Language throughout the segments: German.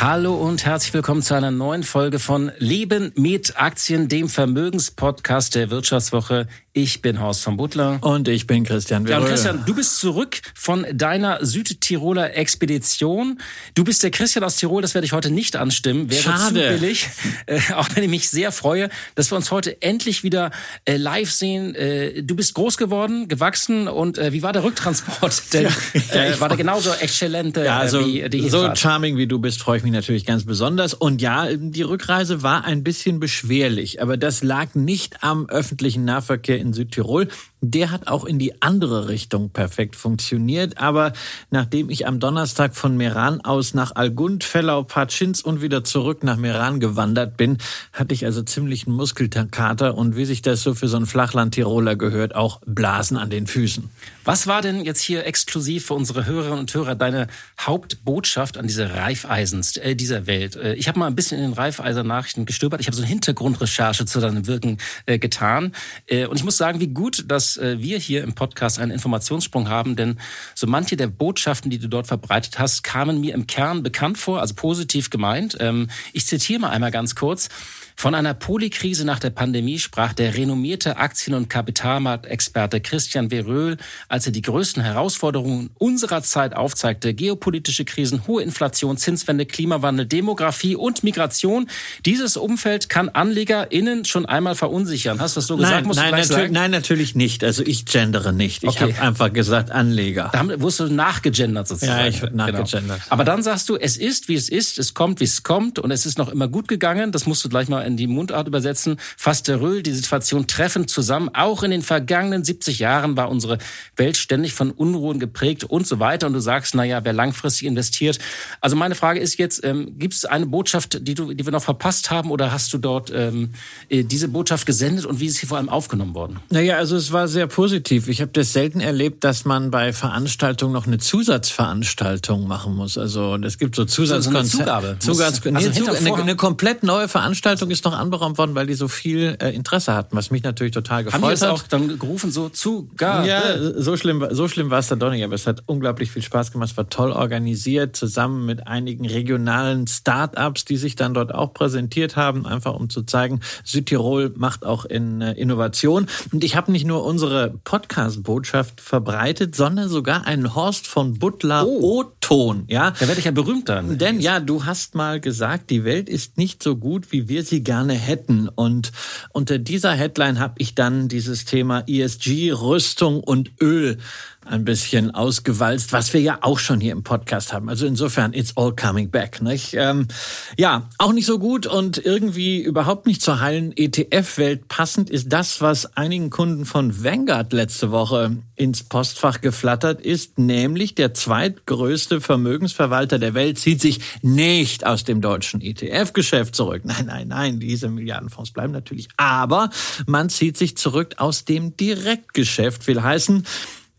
Hallo und herzlich willkommen zu einer neuen Folge von Leben mit Aktien, dem Vermögenspodcast der Wirtschaftswoche. Ich bin Horst von Butler. Und ich bin Christian Ja, und Christian, du bist zurück von deiner Südtiroler Expedition. Du bist der Christian aus Tirol, das werde ich heute nicht anstimmen. Wäre Schade. zu billig. Äh, auch wenn ich mich sehr freue, dass wir uns heute endlich wieder äh, live sehen. Äh, du bist groß geworden, gewachsen und äh, wie war der Rücktransport? Denn Ja, äh, ich war der freu- genauso exzellente Ja, also wie die so Hinfahrt? charming wie du bist, freue ich mich natürlich ganz besonders. Und ja, die Rückreise war ein bisschen beschwerlich, aber das lag nicht am öffentlichen Nahverkehr in Südtirol. Der hat auch in die andere Richtung perfekt funktioniert. Aber nachdem ich am Donnerstag von Meran aus nach Algund, Fellau, Patschins und wieder zurück nach Meran gewandert bin, hatte ich also ziemlich einen Muskelkater und wie sich das so für so einen Flachland-Tiroler gehört, auch Blasen an den Füßen. Was war denn jetzt hier exklusiv für unsere Hörerinnen und Hörer deine Hauptbotschaft an diese Reifeisens äh, dieser Welt? Äh, ich habe mal ein bisschen in den Reifeisen-Nachrichten gestöbert. Ich habe so eine Hintergrundrecherche zu deinem Wirken äh, getan. Äh, und ich muss sagen, wie gut, dass äh, wir hier im Podcast einen Informationssprung haben, denn so manche der Botschaften, die du dort verbreitet hast, kamen mir im Kern bekannt vor, also positiv gemeint. Ähm, ich zitiere mal einmal ganz kurz. Von einer Polikrise nach der Pandemie sprach der renommierte Aktien- und Kapitalmarktexperte Christian Veröhl, als er die größten Herausforderungen unserer Zeit aufzeigte. Geopolitische Krisen, hohe Inflation, Zinswende, Klimawandel, Demografie und Migration. Dieses Umfeld kann AnlegerInnen schon einmal verunsichern. Hast du das so gesagt? Nein, Musst nein, natür sagen? nein, natürlich nicht. Also ich gendere nicht. Ich Okay. habe einfach gesagt Anleger. Da haben, wurdest du nachgegendert sozusagen. Ja, ich wurde nachgegendert. Aber dann sagst du, es ist, wie es ist, es kommt, wie es kommt und es ist noch immer gut gegangen. Das musst du gleich mal in die Mundart übersetzen. Fasst der Röhl die Situation treffend zusammen. Auch in den vergangenen 70 Jahren war unsere Welt ständig von Unruhen geprägt und so weiter. Und du sagst, naja, wer langfristig investiert. Also meine Frage ist jetzt, ähm, gibt es eine Botschaft, die, du, die wir noch verpasst haben oder hast du dort ähm, äh, diese Botschaft gesendet und wie ist sie vor allem aufgenommen worden? Naja, also es war sehr positiv. Ich habe das selten erlebt, dass man bei Veranstaltungen noch eine Zusatzveranstaltung machen muss. Also es gibt so So eine Zusatzkonzerte. Zugabe. Zugatz Also nee, Zug eine, eine komplett neue Veranstaltung ist noch anberaumt worden, weil die so viel äh, Interesse hatten, was mich natürlich total Haben die gefreut das hat. auch dann gerufen, so Zugabe? Ja, so schlimm, so schlimm war es dann doch nicht, aber es hat unglaublich viel Spaß gemacht. Es war toll organisiert, zusammen mit einigen regionalen Start-ups, die sich dann dort auch präsentiert haben, einfach um zu zeigen, Südtirol macht auch in äh, Innovation. Und ich habe nicht nur unsere Podcast-Botschaft verbreitet, sondern sogar einen Horst von Butler O-Ton. Ja, Da werde ich ja berühmt dann. denn ja, du hast mal gesagt, die Welt ist nicht so gut, wie wir sie gerne hätten. Und unter dieser Headline habe ich dann dieses Thema ESG, Rüstung und Öl ein bisschen ausgewalzt, was wir ja auch schon hier im Podcast haben. Also insofern, it's all coming back. Nicht? Ähm, ja, auch nicht so gut und irgendwie überhaupt nicht zur heilen ETF-Welt passend ist das, was einigen Kunden von Vanguard letzte Woche ins Postfach geflattert ist, nämlich der zweitgrößte Vermögensverwalter der Welt zieht sich nicht aus dem deutschen ETF-Geschäft zurück. Nein, nein, nein, diese Milliardenfonds bleiben natürlich. Aber man zieht sich zurück aus dem Direktgeschäft, will heißen,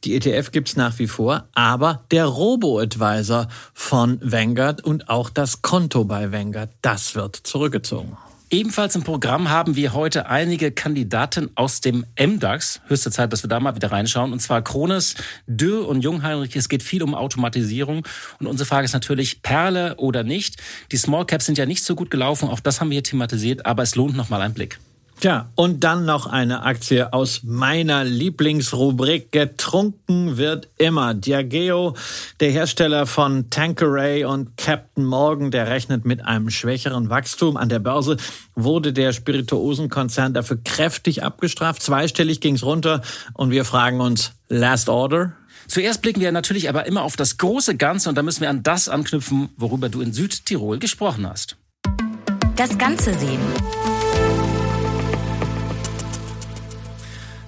die ETF gibt's nach wie vor, aber der Robo-Advisor von Vanguard und auch das Konto bei Vanguard, das wird zurückgezogen. Ebenfalls im Programm haben wir heute einige Kandidaten aus dem MDAX. Höchste Zeit, dass wir da mal wieder reinschauen. Und zwar Krones, Dürr und Jungheinrich. Es geht viel um Automatisierung. Und unsere Frage ist natürlich, Perle oder nicht. Die Small Caps sind ja nicht so gut gelaufen. Auch das haben wir hier thematisiert. Aber es lohnt noch mal ein Blick. Tja, und dann noch eine Aktie aus meiner Lieblingsrubrik. Getrunken wird immer. Diageo, der Hersteller von Tanqueray und Captain Morgan, der rechnet mit einem schwächeren Wachstum. An der Börse wurde der Spirituosenkonzern dafür kräftig abgestraft. Zweistellig ging's runter. Und wir fragen uns, Last Order? Zuerst blicken wir natürlich aber immer auf das große Ganze. Und da müssen wir an das anknüpfen, worüber du in Südtirol gesprochen hast. Das Ganze sehen.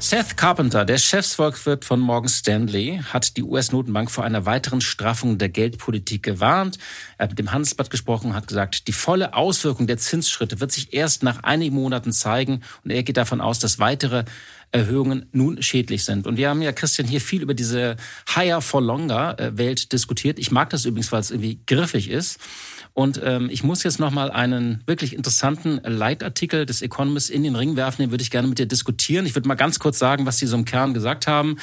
Seth Carpenter, der Chefsvolkswirt von Morgan Stanley, hat die US-Notenbank vor einer weiteren Straffung der Geldpolitik gewarnt. Er hat mit dem Handelsblatt gesprochen, hat gesagt, die volle Auswirkung der Zinsschritte wird sich erst nach einigen Monaten zeigen. Und er geht davon aus, dass weitere Erhöhungen nun schädlich sind. Und wir haben ja, Christian, hier viel über diese Higher for Longer äh, Welt diskutiert. Ich mag das übrigens, weil es irgendwie griffig ist. Und ähm, ich muss jetzt nochmal einen wirklich interessanten Leitartikel des Economist in den Ring werfen, den würde ich gerne mit dir diskutieren. Ich würde mal ganz kurz sagen, was die so im Kern gesagt haben.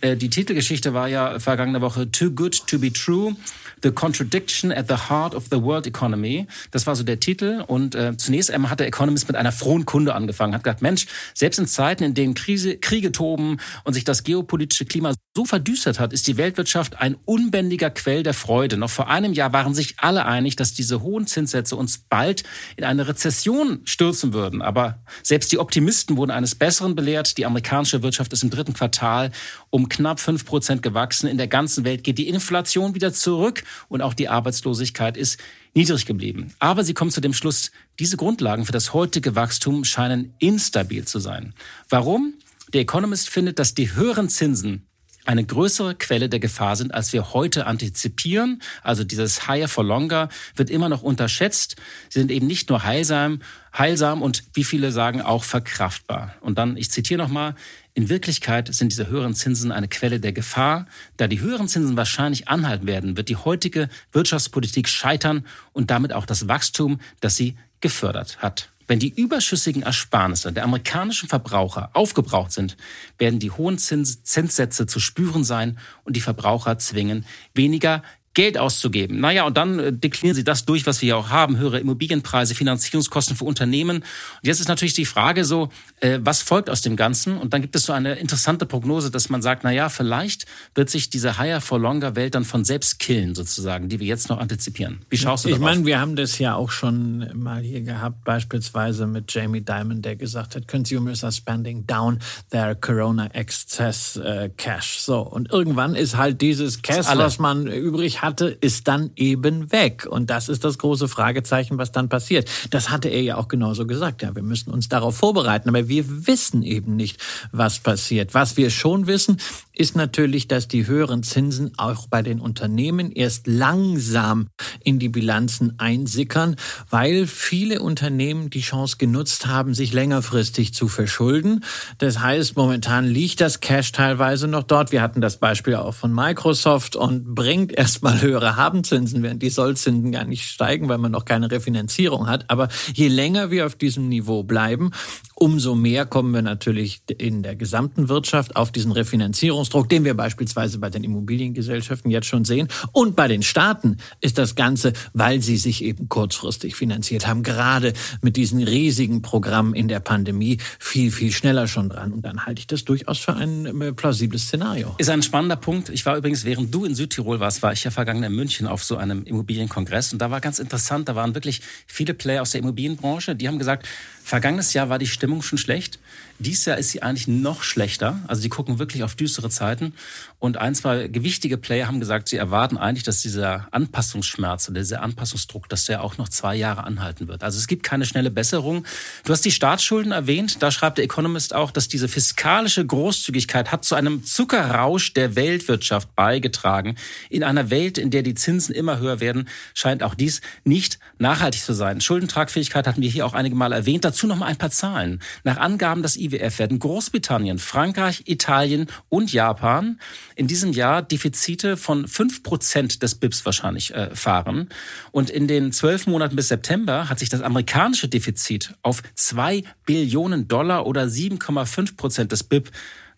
Äh, die Titelgeschichte war ja vergangene Woche Too Good to be True. The Contradiction at the Heart of the World Economy. Das war so der Titel. Und äh, zunächst einmal hat der Economist mit einer frohen Kunde angefangen, hat gesagt, Mensch, selbst in Zeiten, in denen Krise, Kriege toben und sich das geopolitische Klima so verdüstert hat, ist die Weltwirtschaft ein unbändiger Quell der Freude. Noch vor einem Jahr waren sich alle einig, dass diese hohen Zinssätze uns bald in eine Rezession stürzen würden. Aber selbst die Optimisten wurden eines Besseren belehrt. Die amerikanische Wirtschaft ist im dritten Quartal um knapp fünf Prozent gewachsen. In der ganzen Welt geht die Inflation wieder zurück und auch die Arbeitslosigkeit ist niedrig geblieben. Aber sie kommen zu dem Schluss, diese Grundlagen für das heutige Wachstum scheinen instabil zu sein. Warum? Der Economist findet, dass die höheren Zinsen eine größere Quelle der Gefahr sind, als wir heute antizipieren. Also dieses Higher for Longer wird immer noch unterschätzt. Sie sind eben nicht nur heilsam, heilsam und wie viele sagen auch verkraftbar. Und dann, ich zitiere nochmal, in Wirklichkeit sind diese höheren Zinsen eine Quelle der Gefahr. Da die höheren Zinsen wahrscheinlich anhalten werden, wird die heutige Wirtschaftspolitik scheitern und damit auch das Wachstum, das sie gefördert hat. Wenn die überschüssigen Ersparnisse der amerikanischen Verbraucher aufgebraucht sind, werden die hohen Zins Zinssätze zu spüren sein und die Verbraucher zwingen, weniger Geld auszugeben. Naja, und dann äh, deklinieren sie das durch, was wir ja auch haben, höhere Immobilienpreise, Finanzierungskosten für Unternehmen. Und jetzt ist natürlich die Frage so, äh, was folgt aus dem Ganzen? Und dann gibt es so eine interessante Prognose, dass man sagt, na ja, vielleicht wird sich diese Higher for Longer Welt dann von selbst killen, sozusagen, die wir jetzt noch antizipieren. Wie schaust du ich darauf? Ich meine, wir haben das ja auch schon mal hier gehabt, beispielsweise mit Jamie Dimon, der gesagt hat, Consumers are spending down their Corona Excess äh, Cash. So, und irgendwann ist halt dieses Cash, was man übrig hatte, ist dann eben weg. Und das ist das große Fragezeichen, was dann passiert. Das hatte er ja auch genauso gesagt. Ja, wir müssen uns darauf vorbereiten, aber wir wissen eben nicht, was passiert. Was wir schon wissen, ist natürlich, dass die höheren Zinsen auch bei den Unternehmen erst langsam in die Bilanzen einsickern, weil viele Unternehmen die Chance genutzt haben, sich längerfristig zu verschulden. Das heißt, momentan liegt das Cash teilweise noch dort. Wir hatten das Beispiel auch von Microsoft und bringt erstmal höhere Habenzinsen, während die Sollzinsen gar nicht steigen, weil man noch keine Refinanzierung hat. Aber je länger wir auf diesem Niveau bleiben, umso mehr kommen wir natürlich in der gesamten Wirtschaft auf diesen Refinanzierungsdruck, den wir beispielsweise bei den Immobiliengesellschaften jetzt schon sehen. Und bei den Staaten ist das Ganze, weil sie sich eben kurzfristig finanziert haben, gerade mit diesen riesigen Programmen in der Pandemie viel, viel schneller schon dran. Und dann halte ich das durchaus für ein äh, plausibles Szenario. Ist ein spannender Punkt. Ich war übrigens, während du in Südtirol warst, war ich ja vergangen in München auf so einem Immobilienkongress. Und da war ganz interessant, da waren wirklich viele Player aus der Immobilienbranche, die haben gesagt, Vergangenes Jahr war die Stimmung schon schlecht. Dieses Jahr ist sie eigentlich noch schlechter. Also die gucken wirklich auf düstere Zeiten. Und ein, zwei gewichtige Player haben gesagt, sie erwarten eigentlich, dass dieser Anpassungsschmerz oder dieser Anpassungsdruck, dass der auch noch zwei Jahre anhalten wird. Also es gibt keine schnelle Besserung. Du hast die Staatsschulden erwähnt. Da schreibt der Economist auch, dass diese fiskalische Großzügigkeit hat zu einem Zuckerrausch der Weltwirtschaft beigetragen. In einer Welt, in der die Zinsen immer höher werden, scheint auch dies nicht nachhaltig zu sein. Schuldentragfähigkeit hatten wir hier auch einige Mal erwähnt. Dazu noch mal ein paar Zahlen. Nach Angaben des IWF werden Großbritannien, Frankreich, Italien und Japan in diesem Jahr Defizite von fünf Prozent des BIPs wahrscheinlich äh, fahren. Und in den zwölf Monaten bis September hat sich das amerikanische Defizit auf zwei Billionen Dollar oder 7,5 Prozent des BIP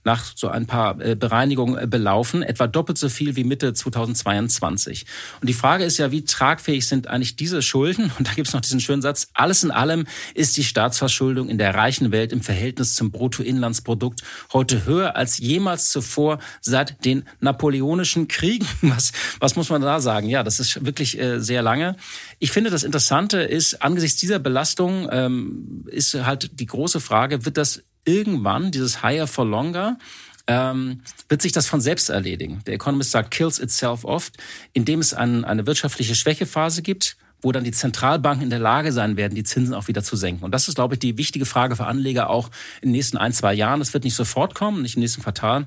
nach so ein paar äh, Bereinigungen äh, belaufen, etwa doppelt so viel wie Mitte 2022. Und die Frage ist ja, wie tragfähig sind eigentlich diese Schulden? Und da gibt es noch diesen schönen Satz, alles in allem ist die Staatsverschuldung in der reichen Welt im Verhältnis zum Bruttoinlandsprodukt heute höher als jemals zuvor seit den napoleonischen Kriegen. Was, was muss man da sagen? Ja, das ist wirklich äh, sehr lange. Ich finde, das Interessante ist, angesichts dieser Belastung ähm, ist halt die große Frage, wird das irgendwann, dieses Higher for Longer, ähm, wird sich das von selbst erledigen. Der Economist sagt, kills itself oft, indem es ein, eine wirtschaftliche Schwächephase gibt, wo dann die Zentralbanken in der Lage sein werden, die Zinsen auch wieder zu senken. Und das ist, glaube ich, die wichtige Frage für Anleger auch in den nächsten ein, zwei Jahren. Das wird nicht sofort kommen, nicht im nächsten Quartal.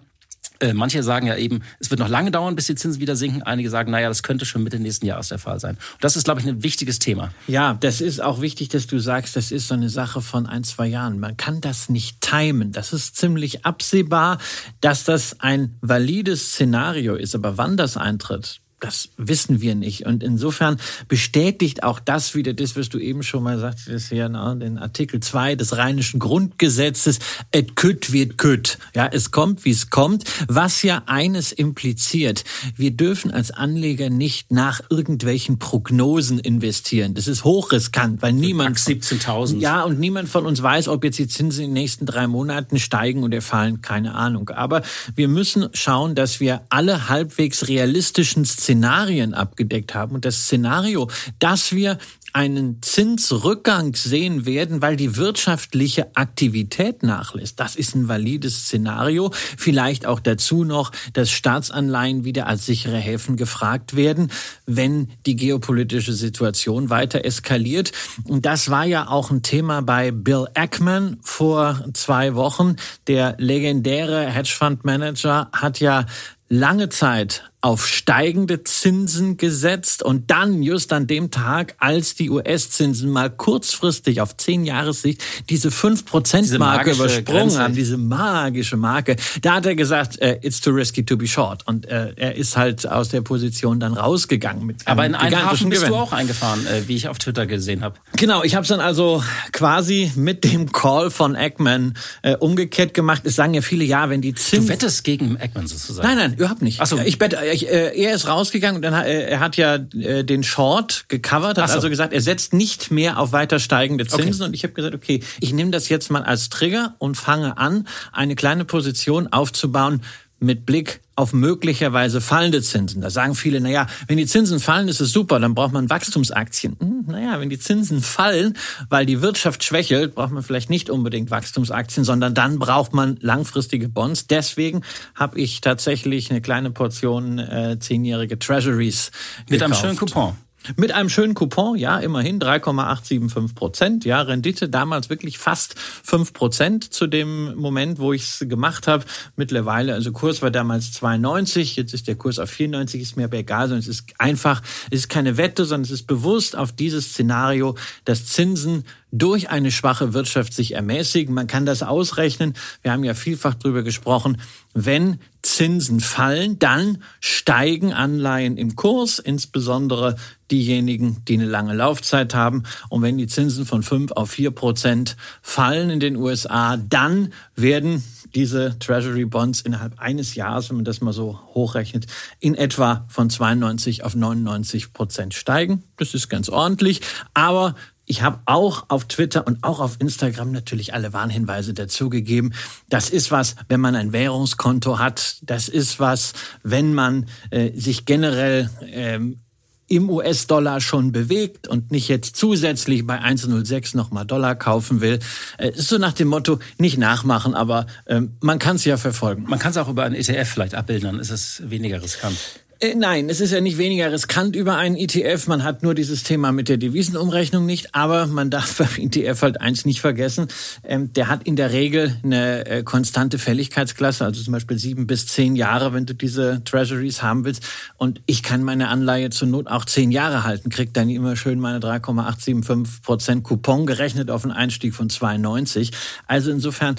Äh, manche sagen ja eben, es wird noch lange dauern, bis die Zinsen wieder sinken. Einige sagen, naja, das könnte schon Mitte nächsten Jahres der Fall sein. Und das ist, glaube ich, ein wichtiges Thema. Ja, das ist auch wichtig, dass du sagst, das ist so eine Sache von ein, zwei Jahren. Man kann das nicht timen. Das ist ziemlich absehbar, dass das ein valides Szenario ist. Aber wann das eintritt, das wissen wir nicht. Und insofern bestätigt auch das wieder das, was du eben schon mal sagtest, ja, na, den Artikel 2 des Rheinischen Grundgesetzes, et kütt wird kütt. Ja, es kommt, wie es kommt, was ja eines impliziert. Wir dürfen als Anleger nicht nach irgendwelchen Prognosen investieren. Das ist hochriskant, weil niemand... 17.000. Ja, und niemand von uns weiß, ob jetzt die Zinsen in den nächsten drei Monaten steigen oder fallen. Keine Ahnung. Aber wir müssen schauen, dass wir alle halbwegs realistischen Szenarien abgedeckt haben. Und das Szenario, dass wir einen Zinsrückgang sehen werden, weil die wirtschaftliche Aktivität nachlässt. Das ist ein valides Szenario. Vielleicht auch dazu noch, dass Staatsanleihen wieder als sichere Häfen gefragt werden, wenn die geopolitische Situation weiter eskaliert. Und das war ja auch ein Thema bei Bill Ackman vor zwei Wochen. Der legendäre Hedgefondsmanager hat ja lange Zeit auf steigende Zinsen gesetzt und dann just an dem Tag, als die US-Zinsen mal kurzfristig auf zehn Jahressicht diese 5%-Marke übersprungen Grenze. haben, diese magische Marke, da hat er gesagt, uh, it's too risky to be short. Und uh, er ist halt aus der Position dann rausgegangen. Mit Aber in einen Hafen bist Gewinn. du auch eingefahren, äh, wie ich auf Twitter gesehen habe. Genau, ich habe es dann also quasi mit dem Call von Eggman äh, umgekehrt gemacht. Es sagen ja viele, ja, wenn die Zinsen... Du wettest gegen Eggman sozusagen? Nein, nein, überhaupt nicht. Ach so. Ich bette, ich, äh, er ist rausgegangen und dann äh, er hat ja äh, den Short gecovert, hat so. also gesagt, er setzt nicht mehr auf weiter steigende Zinsen. Okay. Und ich habe gesagt, okay, ich nehme das jetzt mal als Trigger und fange an, eine kleine Position aufzubauen mit Blick auf möglicherweise fallende Zinsen. Da sagen viele, naja, wenn die Zinsen fallen, ist es super, dann braucht man Wachstumsaktien. Hm, naja, wenn die Zinsen fallen, weil die Wirtschaft schwächelt, braucht man vielleicht nicht unbedingt Wachstumsaktien, sondern dann braucht man langfristige Bonds. Deswegen habe ich tatsächlich eine kleine Portion äh, zehnjährige Treasuries Mit gekauft. einem schönen Coupon. Mit einem schönen Coupon, ja, immerhin 3,875 Prozent. Ja, Rendite damals wirklich fast 5 Prozent zu dem Moment, wo ich es gemacht habe. Mittlerweile, also Kurs war damals 2,90, jetzt ist der Kurs auf 94, ist mir aber egal, sondern es ist einfach, es ist keine Wette, sondern es ist bewusst auf dieses Szenario, dass Zinsen durch eine schwache Wirtschaft sich ermäßigen. Man kann das ausrechnen. Wir haben ja vielfach drüber gesprochen. Wenn Zinsen fallen, dann steigen Anleihen im Kurs, insbesondere diejenigen, die eine lange Laufzeit haben. Und wenn die Zinsen von fünf auf vier Prozent fallen in den USA, dann werden diese Treasury Bonds innerhalb eines Jahres, wenn man das mal so hochrechnet, in etwa von 92 auf 99 Prozent steigen. Das ist ganz ordentlich. Aber ich habe auch auf Twitter und auch auf Instagram natürlich alle Warnhinweise dazugegeben. Das ist was, wenn man ein Währungskonto hat. Das ist was, wenn man äh, sich generell ähm, im US-Dollar schon bewegt und nicht jetzt zusätzlich bei 1,06 nochmal Dollar kaufen will. Äh, ist so nach dem Motto, nicht nachmachen, aber ähm, man kann es ja verfolgen. Man kann es auch über einen ETF vielleicht abbilden, dann ist es weniger riskant. Äh, nein, es ist ja nicht weniger riskant über einen ETF. Man hat nur dieses Thema mit der Devisenumrechnung nicht. Aber man darf beim ETF halt eins nicht vergessen. Ähm, der hat in der Regel eine äh, konstante Fälligkeitsklasse, also zum Beispiel sieben bis zehn Jahre, wenn du diese Treasuries haben willst. Und ich kann meine Anleihe zur Not auch zehn Jahre halten, krieg dann immer schön meine 3,875 Prozent Coupon gerechnet auf einen Einstieg von 2,90. Also insofern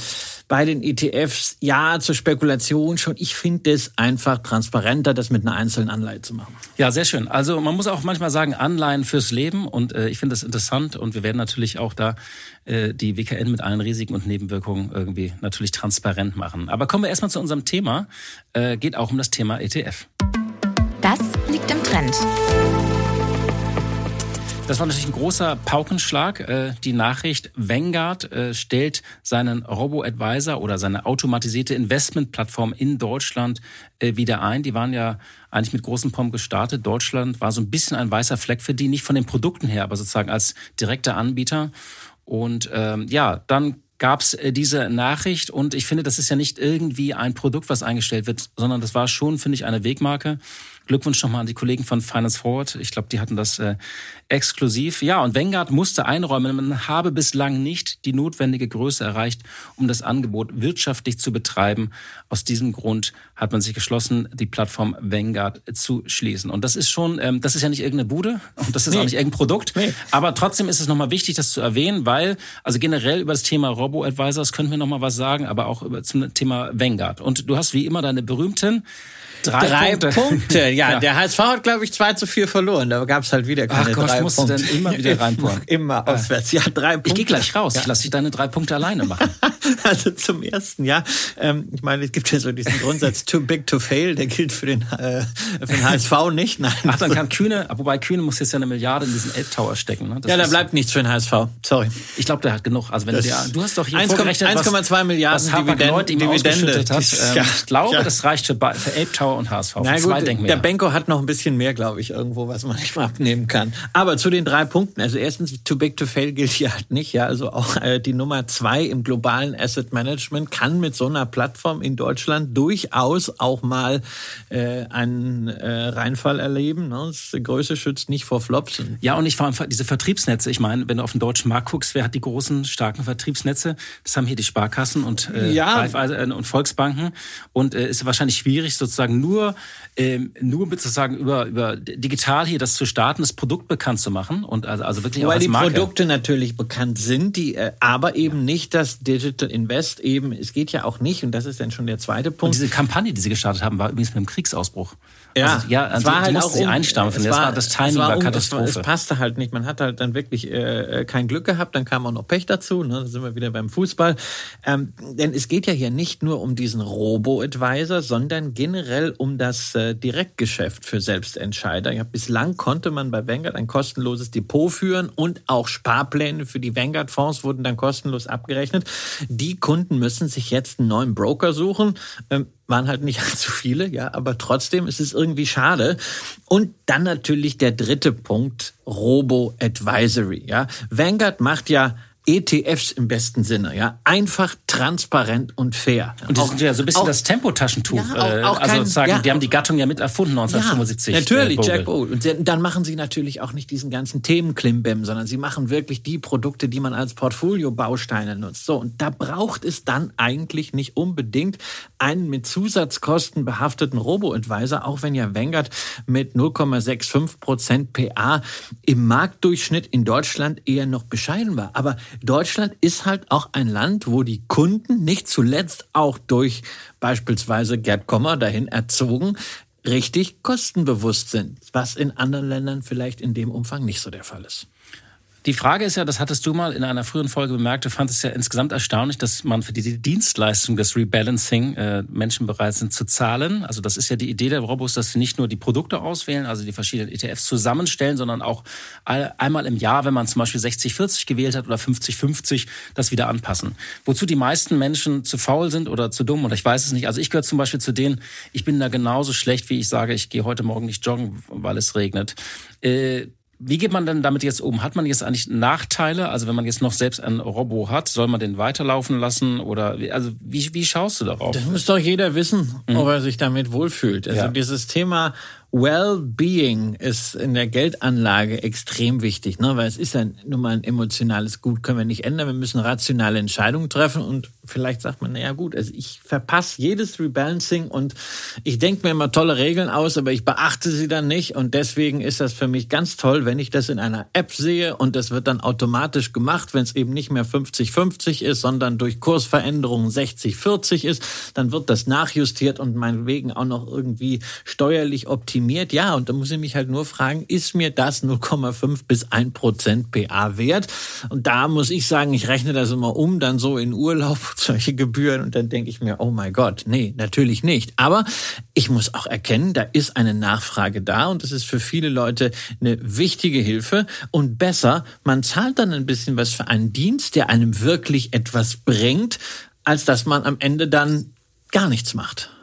bei den ETFs, ja, zur Spekulation schon. Ich finde es einfach transparenter, das mit einer einzelnen Anleihe zu machen. Ja, sehr schön. Also man muss auch manchmal sagen, Anleihen fürs Leben und äh, ich finde das interessant und wir werden natürlich auch da äh, die WKN mit allen Risiken und Nebenwirkungen irgendwie natürlich transparent machen. Aber kommen wir erstmal zu unserem Thema. Äh, geht auch um das Thema ETF. Das liegt im Trend. Das war natürlich ein großer Paukenschlag. Äh, die Nachricht, Vanguard äh, stellt seinen Robo-Advisor oder seine automatisierte Investmentplattform in Deutschland äh, wieder ein. Die waren ja eigentlich mit großen Pomp gestartet. Deutschland war so ein bisschen ein weißer Fleck für die, nicht von den Produkten her, aber sozusagen als direkter Anbieter. Und ähm, ja, dann gab's diese Nachricht und ich finde, das ist ja nicht irgendwie ein Produkt, was eingestellt wird, sondern das war schon, finde ich, eine Wegmarke Glückwunsch nochmal an die Kollegen von Finance Forward. Ich glaube, die hatten das äh, exklusiv. Ja, und Vanguard musste einräumen, man habe bislang nicht die notwendige Größe erreicht, um das Angebot wirtschaftlich zu betreiben. Aus diesem Grund hat man sich geschlossen, die Plattform Vanguard zu schließen. Und das ist schon, ähm, das ist ja nicht irgendeine Bude und das ist nee. auch nicht irgendein Produkt. Nee. Aber trotzdem ist es nochmal wichtig, das zu erwähnen, weil, also generell über das Thema Robo-Advisors können wir nochmal was sagen, aber auch über zum Thema Vanguard. Und du hast wie immer deine berühmten Drei, drei Punkte. Punkte. Ja, ja, der HSV hat, glaube ich, 2 zu 4 verloren. Da gab es halt wieder keine Ach Gott, drei musst Punkte. du dann immer wieder reinporen. immer auswärts. Ja, drei Punkte. Ich gehe gleich raus. Ja. Ich lasse dich deine drei Punkte alleine machen. also zum ersten, ja. Ähm, ich meine, es gibt ja so diesen Grundsatz too big to fail. Der gilt für den, äh, für den HSV nicht. Nein. Ach, dann kann Kühne, wobei Kühne muss jetzt ja eine Milliarde in diesen Elbtower stecken. Ne? ja, da bleibt nichts für den HSV. Sorry. Ich glaube, der hat genug. Also wenn das du, dir, du hast doch hier 1,2 Milliarden was Dividende. ihm Dividende. Hat. Ähm, ja. Ich glaube, ja. das reicht für, für Elbtower und HSV. Na gut, der Benko hat noch ein bisschen mehr, glaube ich, irgendwo, was man nicht mal abnehmen kann. Aber zu den drei Punkten. Also erstens, too big to fail gilt hier halt nicht. Ja, also auch äh, die Nummer zwei im globalen Asset Management kann mit so einer Plattform in Deutschland durchaus auch mal äh, einen äh, Reinfall erleben. Ne? Das Größe schützt nicht vor Flops. Ja, und ich vor allem diese Vertriebsnetze. Ich meine, wenn du auf den deutschen Markt guckst, wer hat die großen, starken Vertriebsnetze? Das haben hier die Sparkassen und, äh, ja. und Volksbanken. Und äh, ist wahrscheinlich schwierig, sozusagen nur ähm, nur sozusagen über, über digital hier das zu starten, das Produkt bekannt zu machen und also, also wirklich Weil die Marke. Produkte natürlich bekannt sind, die äh, aber eben nicht das Digital Invest eben, es geht ja auch nicht, und das ist dann schon der zweite Punkt. Und diese Kampagne, die sie gestartet haben, war übrigens mit dem Kriegsausbruch. Ja, also, ja also, es war halt auch sie einstampfen. Es war, das Timing war, um, Katastrophe. Es, war, es, passte halt nicht. Man hat halt dann wirklich äh, kein Glück gehabt. Dann kam auch noch Pech dazu. Ne? Da sind wir wieder beim Fußball. Ähm, denn es geht ja hier nicht nur um diesen Robo-Advisor, sondern generell um das äh, Direktgeschäft für Selbstentscheider. Ja, bislang konnte man bei Vanguard ein kostenloses Depot führen und auch Sparpläne für die Vanguard-Fonds wurden dann kostenlos abgerechnet. Die Kunden müssen sich jetzt einen neuen Broker suchen. Ähm, waren halt nicht allzu viele, ja, aber trotzdem ist es irgendwie schade. Und dann natürlich der dritte Punkt, Robo-Advisory, ja. Vanguard macht ja ETFs im besten Sinne, ja. Einfach, transparent und fair. Und die auch, sind ja so ein bisschen auch, das Tempotaschentuch. Ja, auch, äh, auch also kein, sozusagen, ja, die haben die Gattung ja mit erfunden 1975. Ja, natürlich, äh, Jack Bogle. Und dann machen sie natürlich auch nicht diesen ganzen Themenklimbim, sondern sie machen wirklich die Produkte, die man als Portfolio-Bausteine nutzt. So, und da braucht es dann eigentlich nicht unbedingt einen mit Zusatzkosten behafteten Robo-Advisor, auch wenn ja Vanguard mit 0,65 Prozent PA im Marktdurchschnitt in Deutschland eher noch bescheiden war. Aber Deutschland ist halt auch ein Land, wo die Kunden nicht zuletzt auch durch beispielsweise Gerd Kommer dahin erzogen, richtig kostenbewusst sind, was in anderen Ländern vielleicht in dem Umfang nicht so der Fall ist. Die Frage ist ja, das hattest du mal in einer früheren Folge bemerkt, du fandest es ja insgesamt erstaunlich, dass man für die Dienstleistung des Rebalancing äh, Menschen bereit sind zu zahlen. Also das ist ja die Idee der Robos, dass sie nicht nur die Produkte auswählen, also die verschiedenen ETFs zusammenstellen, sondern auch einmal im Jahr, wenn man zum Beispiel 60-40 gewählt hat oder 50-50, das wieder anpassen. Wozu die meisten Menschen zu faul sind oder zu dumm oder ich weiß es nicht. Also ich gehöre zum Beispiel zu denen, ich bin da genauso schlecht, wie ich sage, ich gehe heute Morgen nicht joggen, weil es regnet. Äh, wie geht man denn damit jetzt um? Hat man jetzt eigentlich Nachteile? Also wenn man jetzt noch selbst ein Robo hat, soll man den weiterlaufen lassen? Oder also wie, wie schaust du darauf? Das muss doch jeder wissen, mhm. ob er sich damit wohlfühlt. Also ja. dieses Thema Well-being ist in der Geldanlage extrem wichtig, ne? weil es ist ja nun mal ein emotionales Gut, können wir nicht ändern. Wir müssen rationale Entscheidungen treffen und vielleicht sagt man, naja gut, also ich verpasse jedes Rebalancing und ich denke mir immer tolle Regeln aus, aber ich beachte sie dann nicht und deswegen ist das für mich ganz toll, wenn ich das in einer App sehe und das wird dann automatisch gemacht, wenn es eben nicht mehr 50-50 ist, sondern durch Kursveränderungen 60-40 ist, dann wird das nachjustiert und meinetwegen auch noch irgendwie steuerlich optimiert optimiert? Ja, und da muss ich mich halt nur fragen, ist mir das 0,5 bis 1 Prozent PA wert? Und da muss ich sagen, ich rechne das immer um, dann so in Urlaub, solche Gebühren und dann denke ich mir, oh mein Gott, nee, natürlich nicht. Aber ich muss auch erkennen, da ist eine Nachfrage da und das ist für viele Leute eine wichtige Hilfe und besser, man zahlt dann ein bisschen was für einen Dienst, der einem wirklich etwas bringt, als dass man am Ende dann gar nichts macht.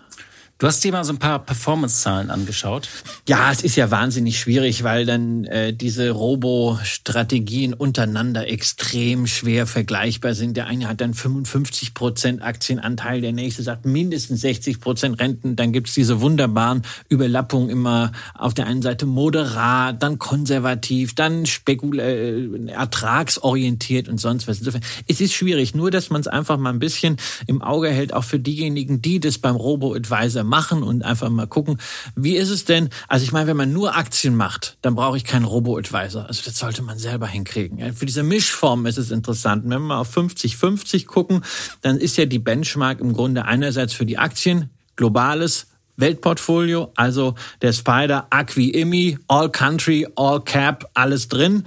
Du hast dir mal so ein paar Performance-Zahlen angeschaut. Ja, es ist ja wahnsinnig schwierig, weil dann äh, diese Robo-Strategien untereinander extrem schwer vergleichbar sind. Der eine hat dann 55 Prozent Aktienanteil, der nächste sagt mindestens 60 Prozent Renten. Dann gibt's diese wunderbaren Überlappungen immer auf der einen Seite moderat, dann konservativ, dann spekul äh, ertragsorientiert und sonst was. Insofern, es ist schwierig, nur dass man es einfach mal ein bisschen im Auge hält, auch für diejenigen, die das beim Robo-Advisor machen und einfach mal gucken, wie ist es denn? Also ich meine, wenn man nur Aktien macht, dann brauche ich keinen Robo-Advisor. Also das sollte man selber hinkriegen. Für diese Mischform ist es interessant. Wenn wir mal auf 50-50 gucken, dann ist ja die Benchmark im Grunde einerseits für die Aktien globales Weltportfolio, also der Spider, Acqui Imi, All Country, All Cap, alles drin.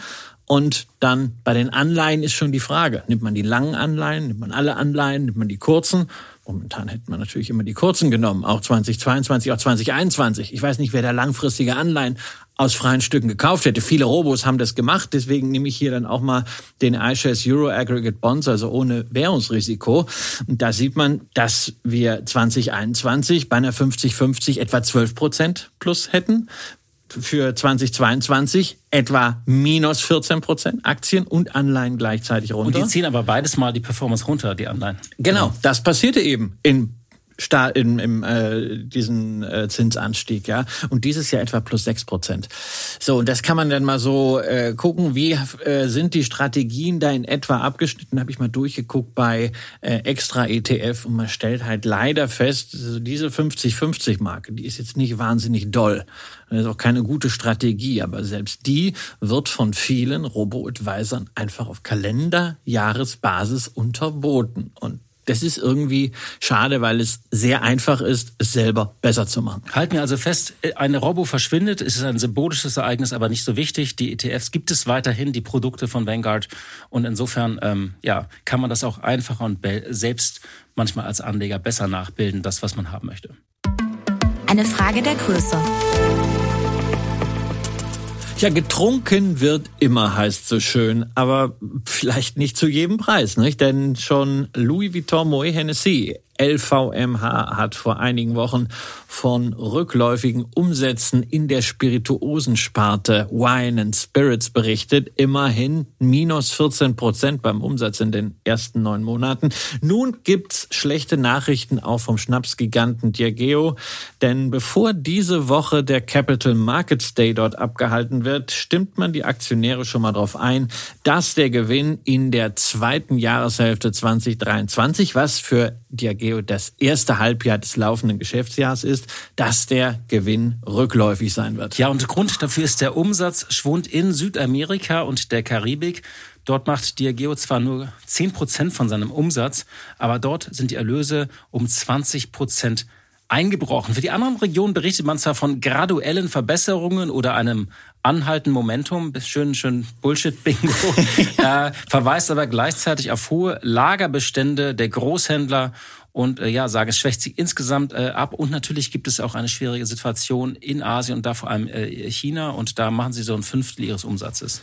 Und dann bei den Anleihen ist schon die Frage, nimmt man die langen Anleihen, nimmt man alle Anleihen, nimmt man die kurzen? Momentan hätte man natürlich immer die kurzen genommen, auch 2022, auch 2021. Ich weiß nicht, wer da langfristige Anleihen aus freien Stücken gekauft hätte. Viele Robos haben das gemacht, deswegen nehme ich hier dann auch mal den iShares Euro Aggregate Bonds, also ohne Währungsrisiko. Und da sieht man, dass wir 2021 bei einer 50-50 etwa 12 Prozent plus hätten für 2022 etwa minus 14 Prozent Aktien und Anleihen gleichzeitig runter. Und die ziehen aber beides mal die Performance runter, die Anleihen. Genau, das passierte eben in in, im äh, diesen äh, Zinsanstieg, ja. Und dieses Jahr etwa plus sechs Prozent. So, und das kann man dann mal so äh, gucken, wie äh, sind die Strategien da in etwa abgeschnitten, habe ich mal durchgeguckt bei äh, extra ETF und man stellt halt leider fest, also diese 50-50-Marke, die ist jetzt nicht wahnsinnig doll. Das ist auch keine gute Strategie, aber selbst die wird von vielen Robo-Advisern einfach auf Kalenderjahresbasis unterboten. Und das ist irgendwie schade, weil es sehr einfach ist, es selber besser zu machen. Halten wir also fest, eine Robo verschwindet, es ist ein symbolisches Ereignis, aber nicht so wichtig. Die ETFs gibt es weiterhin, die Produkte von Vanguard. Und insofern ähm, ja, kann man das auch einfacher und selbst manchmal als Anleger besser nachbilden, das, was man haben möchte. Eine Frage der Größe. Ja, getrunken wird immer, heißt so schön, aber vielleicht nicht zu jedem Preis, nicht? Denn schon Louis Vuitton Moet Hennessy LVMH hat vor einigen Wochen von rückläufigen Umsätzen in der Spirituosensparte Wine and Spirits berichtet. Immerhin minus 14 Prozent beim Umsatz in den ersten neun Monaten. Nun gibt's schlechte Nachrichten auch vom Schnapsgiganten Diageo, denn bevor diese Woche der Capital Markets Day dort abgehalten wird, stimmt man die Aktionäre schon mal darauf ein, dass der Gewinn in der zweiten Jahreshälfte 2023, was für Diageo das erste Halbjahr des laufenden Geschäftsjahres ist, dass der Gewinn rückläufig sein wird. Ja, und Grund dafür ist der Umsatzschwund in Südamerika und der Karibik. Dort macht Diageo zwar nur 10 Prozent von seinem Umsatz, aber dort sind die Erlöse um 20 Prozent eingebrochen. Für die anderen Regionen berichtet man zwar von graduellen Verbesserungen oder einem anhaltenden Momentum, schön, schön Bullshit-Bingo, äh, verweist aber gleichzeitig auf hohe Lagerbestände der Großhändler und äh, ja, sage, es schwächt sich insgesamt äh, ab. Und natürlich gibt es auch eine schwierige Situation in Asien und da vor allem äh, China. Und da machen sie so ein Fünftel ihres Umsatzes.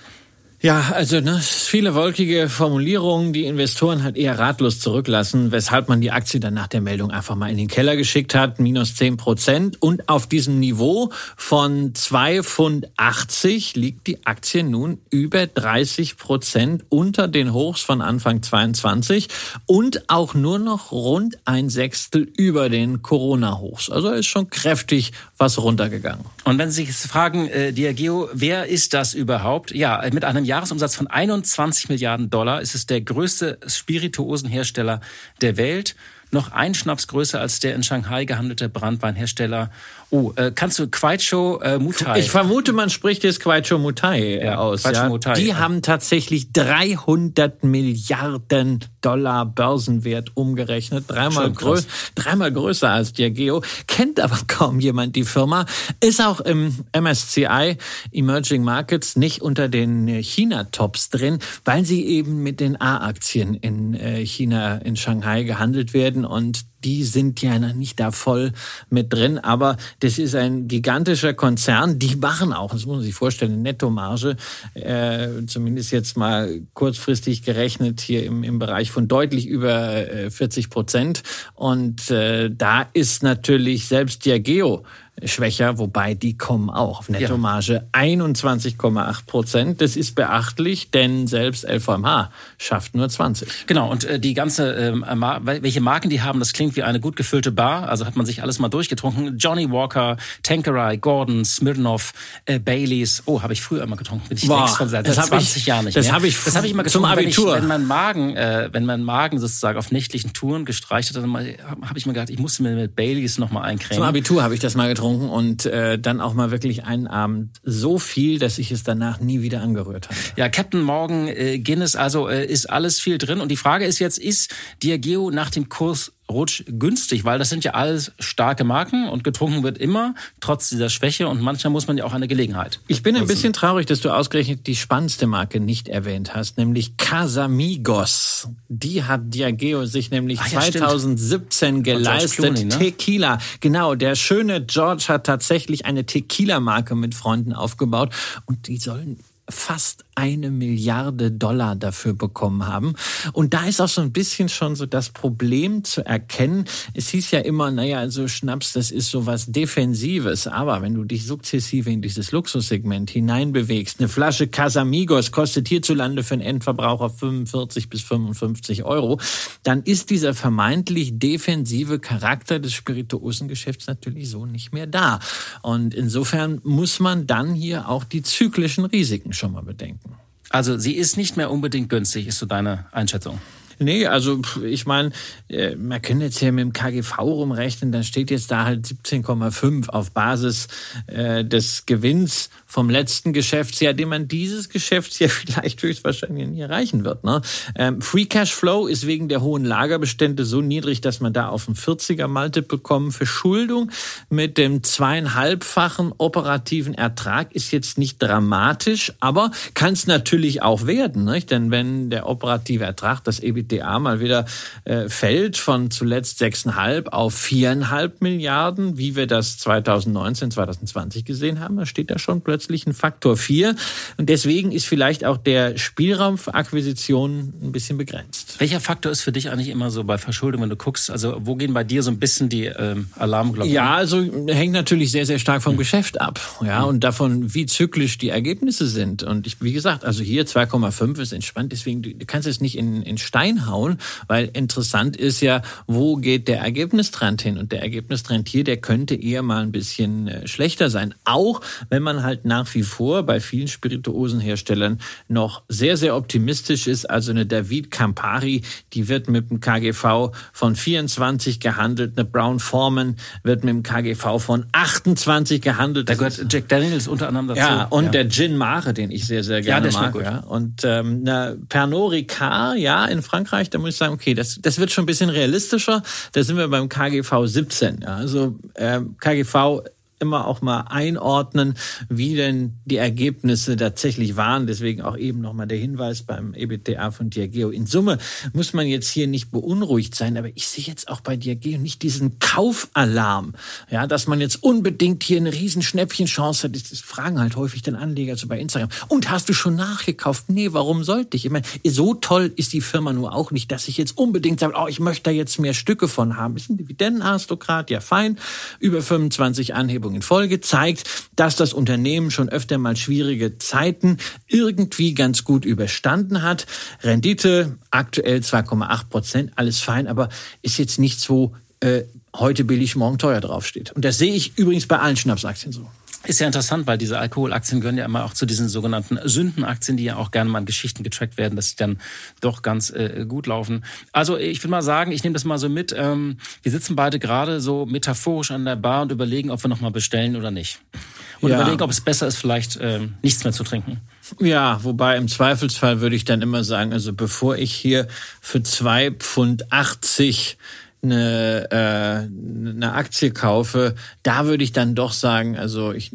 Ja, also ne, viele wolkige Formulierungen, die Investoren halt eher ratlos zurücklassen, weshalb man die Aktie dann nach der Meldung einfach mal in den Keller geschickt hat, minus zehn Prozent. Und auf diesem Niveau von zwei Pfund achtzig liegt die Aktie nun über 30 Prozent unter den Hochs von Anfang 22 und auch nur noch rund ein Sechstel über den Corona-Hochs. Also ist schon kräftig was runtergegangen. Und wenn Sie sich fragen, äh, Diageo, wer ist das überhaupt? Ja, mit einem Jahresumsatz von 21 Milliarden Dollar ist es der größte Spirituosenhersteller der Welt noch ein Schnaps größer als der in Shanghai gehandelte Brandweinhersteller. Oh, äh, kannst du Kwaicho äh, Mutai? Ich vermute, man spricht jetzt Kwaicho Mutai äh, ja, aus. Kwaicho ja. Mutai, Die haben tatsächlich 300 Milliarden Dollar Börsenwert umgerechnet. Dreimal, grö dreimal größer als Diageo. Kennt aber kaum jemand die Firma. Ist auch im MSCI Emerging Markets nicht unter den China-Tops drin, weil sie eben mit den A-Aktien in äh, China, in Shanghai gehandelt werden und die sind ja noch nicht da voll mit drin, aber das ist ein gigantischer Konzern. Die machen auch, das muss man sich vorstellen, Nettomarge, äh, zumindest jetzt mal kurzfristig gerechnet hier im, im Bereich von deutlich über äh, 40 Prozent. Und äh, da ist natürlich selbst Diageo schwächer, wobei die kommen auch auf Nettomarge ja. 21,8 Prozent. Das ist beachtlich, denn selbst LVMH schafft nur 20. Genau, und äh, die ganze, ähm, welche Marken die haben, das klingt wie eine gut gefüllte Bar. Also hat man sich alles mal durchgetrunken. Johnny Walker, Tanqueray, Gordon, Smirnoff, äh, Baileys. Oh, habe ich früher immer getrunken. Bin ich Boah, von seit, seit 20 ich, Jahren nicht das mehr. Hab ich das habe ich immer getrunken, zum Abitur. Wenn, ich, wenn mein Magen, äh, wenn mein Magen sozusagen auf nächtlichen Touren gestreicht hat, dann habe ich mir gedacht, ich musste mir mit Baileys noch mal eincremen. Zum Abitur habe ich das mal getrunken getrunken und äh, dann auch mal wirklich einen Abend so viel, dass ich es danach nie wieder angerührt habe. Ja, Captain Morgan, äh, Guinness, also äh, ist alles viel drin. Und die Frage ist jetzt, ist Diageo nach dem Kurs Rutsch günstig, weil das sind ja alles starke Marken und getrunken wird immer, trotz dieser Schwäche und manchmal muss man ja auch eine Gelegenheit. Ich bin ein bisschen traurig, dass du ausgerechnet die spannendste Marke nicht erwähnt hast, nämlich Casamigos. Die hat Diageo sich nämlich ja, 2017 stimmt. geleistet. Clooney, ne? Tequila. Genau, der schöne George hat tatsächlich eine Tequila-Marke mit Freunden aufgebaut und die sollen fast eine Milliarde Dollar dafür bekommen haben. Und da ist auch so ein bisschen schon so das Problem zu erkennen. Es hieß ja immer, naja, also Schnaps, das ist so was Defensives. Aber wenn du dich sukzessive in dieses Luxussegment hineinbewegst, eine Flasche Casamigos kostet hierzulande für einen Endverbraucher 45 bis 55 Euro, dann ist dieser vermeintlich defensive Charakter des Spirituosengeschäfts natürlich so nicht mehr da. Und insofern muss man dann hier auch die zyklischen Risiken schon mal bedenken. Also sie ist nicht mehr unbedingt günstig, ist so deine Einschätzung. Nee, also ich meine, äh, man könnte jetzt hier mit dem KGV rumrechnen, dann steht jetzt da halt 17,5 auf Basis äh, des Gewinns vom letzten Geschäftsjahr, den man dieses Geschäftsjahr vielleicht höchstwahrscheinlich nie erreichen wird. Ne? Ähm, Free Cash Flow ist wegen der hohen Lagerbestände so niedrig, dass man da auf ein 40er Multiple kommt. Verschuldung mit dem zweieinhalbfachen operativen Ertrag ist jetzt nicht dramatisch, aber kann es natürlich auch werden. Nicht? Denn wenn der operative Ertrag, das EBIT EBITDA mal wieder äh, fällt von zuletzt 6,5 auf 4,5 Milliarden, wie wir das 2019, 2020 gesehen haben, da steht da schon plötzlich ein Faktor 4. Und deswegen ist vielleicht auch der Spielraum für Akquisitionen ein bisschen begrenzt. Welcher Faktor ist für dich eigentlich immer so bei Verschuldung, wenn du guckst? Also wo gehen bei dir so ein bisschen die ähm, Alarmglocken? Ja, also hängt natürlich sehr, sehr stark vom mhm. Geschäft ab. Ja, mhm. und davon, wie zyklisch die Ergebnisse sind. Und ich, wie gesagt, also hier 2,5 ist entspannt. Deswegen, du kannst es nicht in, in Stein reinhauen, weil interessant ist ja, wo geht der Ergebnistrend hin? Und der Ergebnistrend hier, der könnte eher mal ein bisschen äh, schlechter sein. Auch wenn man halt nach wie vor bei vielen Spirituosenherstellern noch sehr, sehr optimistisch ist. Also eine David Campari, die wird mit dem KGV von 24 gehandelt. Eine Brown Foreman wird mit dem KGV von 28 gehandelt. Da gehört Jack Daniels unter anderem dazu. Ja, und ja. der Gin Mare, den ich sehr, sehr gerne ja, mag. Ja. Und ähm, eine Pernod Ricard, ja, in Frankreich da muss ich sagen, okay, das, das wird schon ein bisschen realistischer. Da sind wir beim KGV 17. Ja. Also äh, KGV immer auch mal einordnen, wie denn die Ergebnisse tatsächlich waren. Deswegen auch eben nochmal der Hinweis beim EBTA von Diageo. In Summe muss man jetzt hier nicht beunruhigt sein, aber ich sehe jetzt auch bei Diageo nicht diesen Kaufalarm, ja, dass man jetzt unbedingt hier eine Riesenschnäppchenchance hat. Das fragen halt häufig den Anleger so bei Instagram. Und hast du schon nachgekauft? Nee, warum sollte ich? Ich meine, so toll ist die Firma nur auch nicht, dass ich jetzt unbedingt sage, oh, ich möchte da jetzt mehr Stücke von haben. Ist ein Dividendenaristokrat, ja fein. Über 25 Anhebungen Sendung in Folge zeigt, dass das Unternehmen schon öfter mal schwierige Zeiten irgendwie ganz gut überstanden hat. Rendite aktuell 2,8 Prozent, alles fein, aber ist jetzt nicht so äh, heute billig, morgen teuer draufsteht. Und das sehe ich übrigens bei allen Schnapsaktien so. Ist ja interessant, weil diese Alkoholaktien gehören ja immer auch zu diesen sogenannten Sündenaktien, die ja auch gerne mal in Geschichten getrackt werden, dass sie dann doch ganz äh, gut laufen. Also ich würde mal sagen, ich nehme das mal so mit. Ähm, wir sitzen beide gerade so metaphorisch an der Bar und überlegen, ob wir nochmal bestellen oder nicht. Und ja. überlegen, ob es besser ist, vielleicht ähm, nichts mehr zu trinken. Ja, wobei im Zweifelsfall würde ich dann immer sagen, also bevor ich hier für zwei Pfund 80 eine, äh, eine Aktie kaufe, da würde ich dann doch sagen, also ich,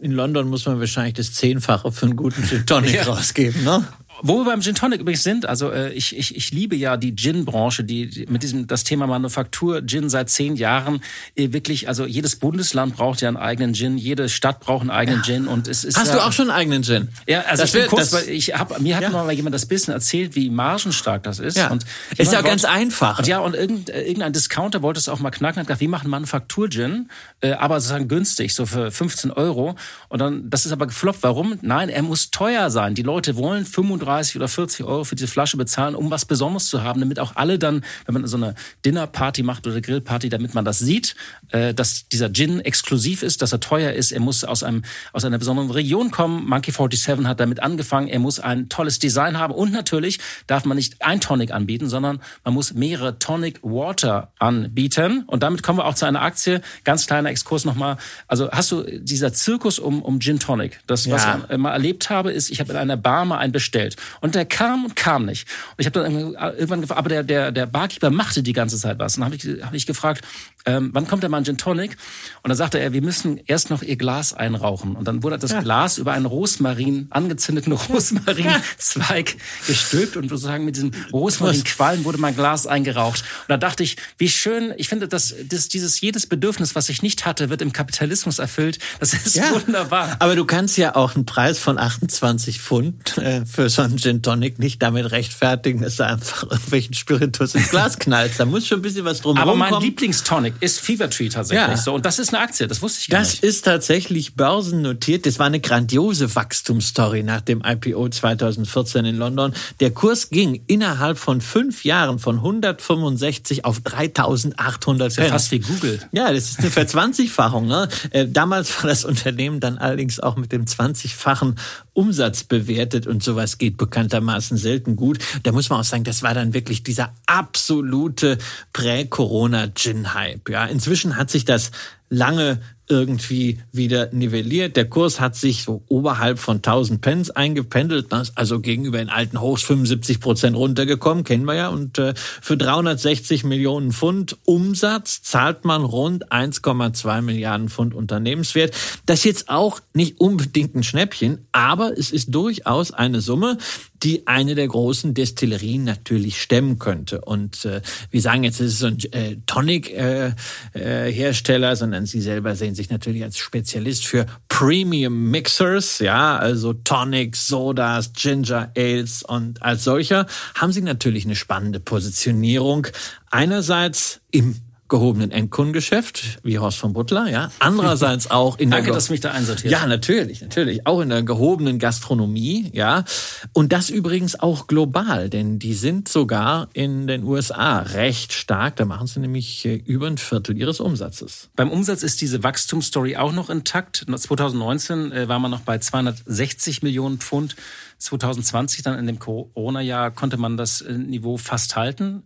in London muss man wahrscheinlich das Zehnfache für einen guten Gin Tonic ja. rausgeben, ne? Wo wir beim Gin Tonic übrigens sind, also äh, ich, ich, ich liebe ja die Gin-Branche, die, die mit diesem das Thema Manufaktur Gin seit zehn Jahren äh, wirklich, also jedes Bundesland braucht ja einen eigenen Gin, jede Stadt braucht einen eigenen ja. Gin und es ist Hast ja, du auch schon einen eigenen Gin? Ja, also das ich will, kurz, das, ich hab, mir hat ja. mal jemand das bisschen erzählt, wie margenstark das ist. Ja. Und ist ja ganz einfach. Und ja, und irgend, äh, irgendein Discounter wollte es auch mal knacken, hat gesagt, wir machen Manufaktur-Gin, äh, aber sozusagen günstig, so für 15 Euro. Und dann, das ist aber gefloppt. Warum? Nein, er muss teuer sein. Die Leute wollen 35 oder 40 Euro für diese Flasche bezahlen, um was Besonderes zu haben, damit auch alle dann, wenn man so eine Dinnerparty macht oder Grillparty, damit man das sieht, dass dieser Gin exklusiv ist, dass er teuer ist. Er muss aus einem aus einer besonderen Region kommen. Monkey 47 hat damit angefangen. Er muss ein tolles Design haben und natürlich darf man nicht ein Tonic anbieten, sondern man muss mehrere Tonic Water anbieten. Und damit kommen wir auch zu einer Aktie. Ganz kleiner Exkurs nochmal. Also hast du dieser Zirkus um um Gin Tonic? Das was ja. ich mal erlebt habe, ist, ich habe in einer Bar mal einen bestellt und der kam und kam nicht. Und ich habe dann irgendwann gefragt, aber der, der, der Barkeeper machte die ganze Zeit was. Und dann habe ich, hab ich gefragt, ähm, wann kommt der mal ein Gin Tonic? Und dann sagte er, wir müssen erst noch ihr Glas einrauchen. Und dann wurde das ja. Glas über einen Rosmarin, angezündeten Rosmarinzweig gestülpt und sozusagen mit diesem Rosmarinqualm wurde mein Glas eingeraucht. Und da dachte ich, wie schön, ich finde, dass, dass dieses jedes Bedürfnis, was ich nicht hatte, wird im Kapitalismus erfüllt. Das ist ja. wunderbar. Aber du kannst ja auch einen Preis von 28 Pfund äh, für so einen Gin Tonic nicht damit rechtfertigen, dass du einfach irgendwelchen Spiritus ins Glas knallst. Da muss schon ein bisschen was drum Aber mein kommen. Lieblingstonic ist Fever Tree tatsächlich ja. so. Und das ist eine Aktie, das wusste ich gar das nicht. Das ist tatsächlich börsennotiert. Das war eine grandiose Wachstumsstory nach dem IPO 2014 in London. Der Kurs ging innerhalb von fünf Jahren von 165 auf 3800 Das ist ja fast wie Google. Ja, das ist eine Verzwanzigfachung. Ne? Äh, damals war das Unternehmen dann allerdings auch mit dem 20-fachen Umsatz bewertet und sowas geht bekanntermaßen selten gut. Da muss man auch sagen, das war dann wirklich dieser absolute Prä-Corona-Gin-Hype. Ja, inzwischen hat sich das lange irgendwie wieder nivelliert. Der Kurs hat sich so oberhalb von 1000 Pence eingependelt, also gegenüber den alten Hochs 75 Prozent runtergekommen, kennen wir ja. Und äh, für 360 Millionen Pfund Umsatz zahlt man rund 1,2 Milliarden Pfund Unternehmenswert. Das ist jetzt auch nicht unbedingt ein Schnäppchen, aber es ist durchaus eine Summe, die eine der großen Destillerien natürlich stemmen könnte. Und äh, wir sagen jetzt, es ist so ein äh, Tonic-Hersteller, äh, äh, sondern sie selber sehen sich natürlich als Spezialist für Premium Mixers, ja, also Tonics, Sodas, Ginger Ales und als solcher haben sie natürlich eine spannende Positionierung. Einerseits im gehobenen Endkundengeschäft, wie Horst von Butler, ja. Andererseits auch in Danke, der... dass du mich da einsortiert Ja, natürlich, natürlich. Auch in der gehobenen Gastronomie, ja. Und das übrigens auch global, denn die sind sogar in den USA recht stark. Da machen sie nämlich äh, über ein Viertel ihres Umsatzes. Beim Umsatz ist diese Wachstumsstory auch noch intakt. 2019 äh, war man noch bei 260 Millionen Pfund. 2020 dann in dem Corona-Jahr konnte man das äh, Niveau fast halten.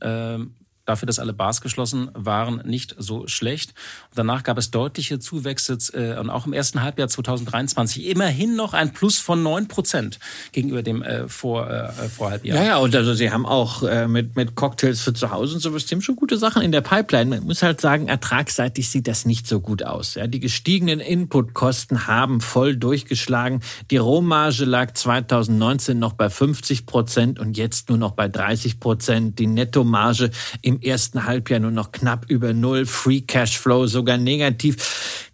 Dafür, dass alle Bars geschlossen waren, nicht so schlecht. Danach gab es deutliche Zuwächse äh, und auch im ersten Halbjahr 2023 immerhin noch ein Plus von neun Prozent gegenüber dem äh, vor, äh, Vorhalbjahr. Ja, ja, und also sie haben auch äh, mit, mit Cocktails für zu Hause und die haben schon gute Sachen in der Pipeline. Man muss halt sagen, ertragsseitig sieht das nicht so gut aus. Ja, die gestiegenen Inputkosten haben voll durchgeschlagen. Die Rohmarge lag 2019 noch bei 50 Prozent und jetzt nur noch bei 30 Prozent. Die Nettomarge im ersten Halbjahr nur noch knapp über Null, Free Cashflow sogar negativ.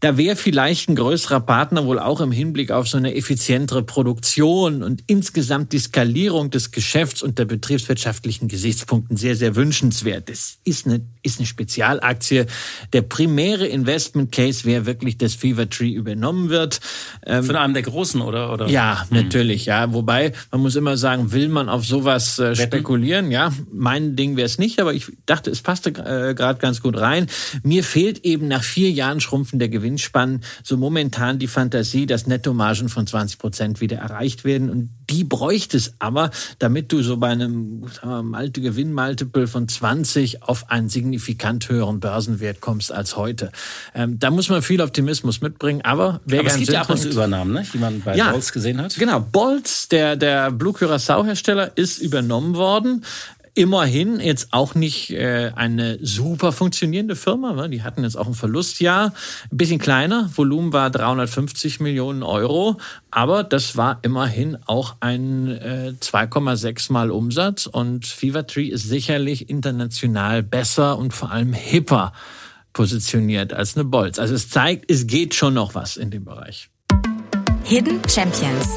Da wäre vielleicht ein größerer Partner wohl auch im Hinblick auf so eine effizientere Produktion und insgesamt die Skalierung des Geschäfts unter betriebswirtschaftlichen Gesichtspunkten sehr, sehr wünschenswert. Das ist eine, ist eine Spezialaktie. Der primäre Investment Case wäre wirklich, dass Fever Tree übernommen wird. Ähm, Von einem der Großen, oder? oder? Ja, hm. natürlich, ja. Wobei, man muss immer sagen, will man auf sowas äh, spekulieren? Ja, mein Ding wäre es nicht, aber ich dachte, es passte äh, gerade ganz gut rein. Mir fehlt eben nach vier Jahren Schrumpfen der Gewinnspannen so momentan die Fantasie, dass Nettomargen von 20 Prozent wieder erreicht werden. Und die bräuchte es aber, damit du so bei einem Malte Gewinnmultiple von 20 auf einen signifikant höheren Börsenwert kommst als heute. Ähm, da muss man viel Optimismus mitbringen, aber wer aber es gibt ja ab und zu Übernahmen, ne? wie man bei ja, Bolz gesehen hat. Genau, Bolz, der, der Blue Curacao Hersteller, ist übernommen worden immerhin jetzt auch nicht äh, eine super funktionierende Firma. Ne? Die hatten jetzt auch ein Verlustjahr, ein bisschen kleiner, Volumen war 350 Millionen Euro, aber das war immerhin auch ein äh, 2,6 Mal Umsatz und Fevertree ist sicherlich international besser und vor allem hipper positioniert als eine Bolz. Also es zeigt, es geht schon noch was in dem Bereich. Hidden Champions.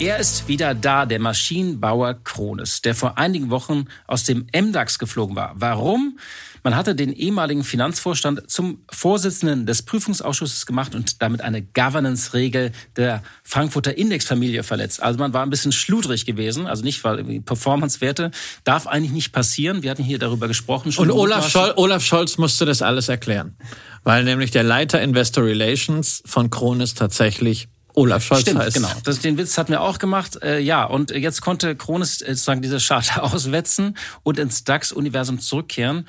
Er ist wieder da, der Maschinenbauer Krones, der vor einigen Wochen aus dem MDAX geflogen war. Warum? Man hatte den ehemaligen Finanzvorstand zum Vorsitzenden des Prüfungsausschusses gemacht und damit eine Governance-Regel der Frankfurter Indexfamilie verletzt. Also man war ein bisschen schludrig gewesen, also nicht, weil Performance-Werte darf eigentlich nicht passieren. Wir hatten hier darüber gesprochen. und Olaf, Schol Olaf Scholz musste das alles erklären, weil nämlich der Leiter Investor Relations von Krones tatsächlich Olaf Scholz Stimmt, heißt. genau. Das, den Witz hatten wir auch gemacht. Äh, ja, und jetzt konnte Krones äh, sozusagen diese Scharte auswetzen und ins DAX-Universum zurückkehren.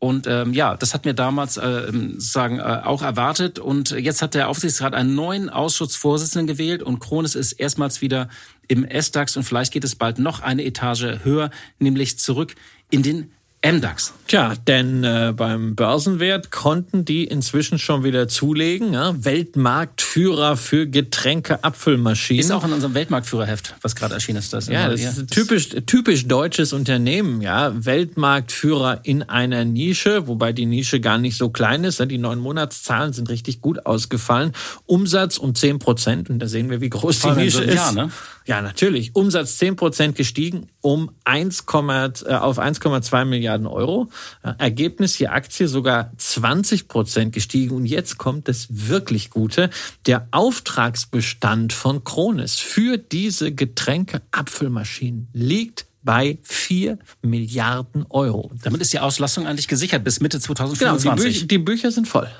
Und ähm, ja, das hat mir damals äh, sagen äh, auch erwartet. Und jetzt hat der Aufsichtsrat einen neuen Ausschussvorsitzenden gewählt und Krones ist erstmals wieder im S-DAX und vielleicht geht es bald noch eine Etage höher, nämlich zurück in den MDAX. Tja, denn äh, beim Börsenwert konnten die inzwischen schon wieder zulegen. Ja? Weltmarktführer für Getränke, Apfelmaschinen. Ist auch in unserem Weltmarktführerheft, was gerade erschienen ist. Das ja, das ist ein typisch, typisch deutsches Unternehmen. Ja, Weltmarktführer in einer Nische, wobei die Nische gar nicht so klein ist. Die neun Monatszahlen sind richtig gut ausgefallen. Umsatz um zehn Prozent und da sehen wir, wie groß die Nische so ist. Jahr, ne? Ja, natürlich. Umsatz zehn Prozent gestiegen um 1, äh, auf 1,2 Milliarden Euro. Ergebnis je Aktie sogar 20 Prozent gestiegen. Und jetzt kommt das wirklich Gute. Der Auftragsbestand von Krones für diese Getränke-Apfelmaschinen liegt bei 4 Milliarden Euro. Damit ist die Auslastung eigentlich gesichert bis Mitte 2025. Genau, die, Bü die Bücher sind voll.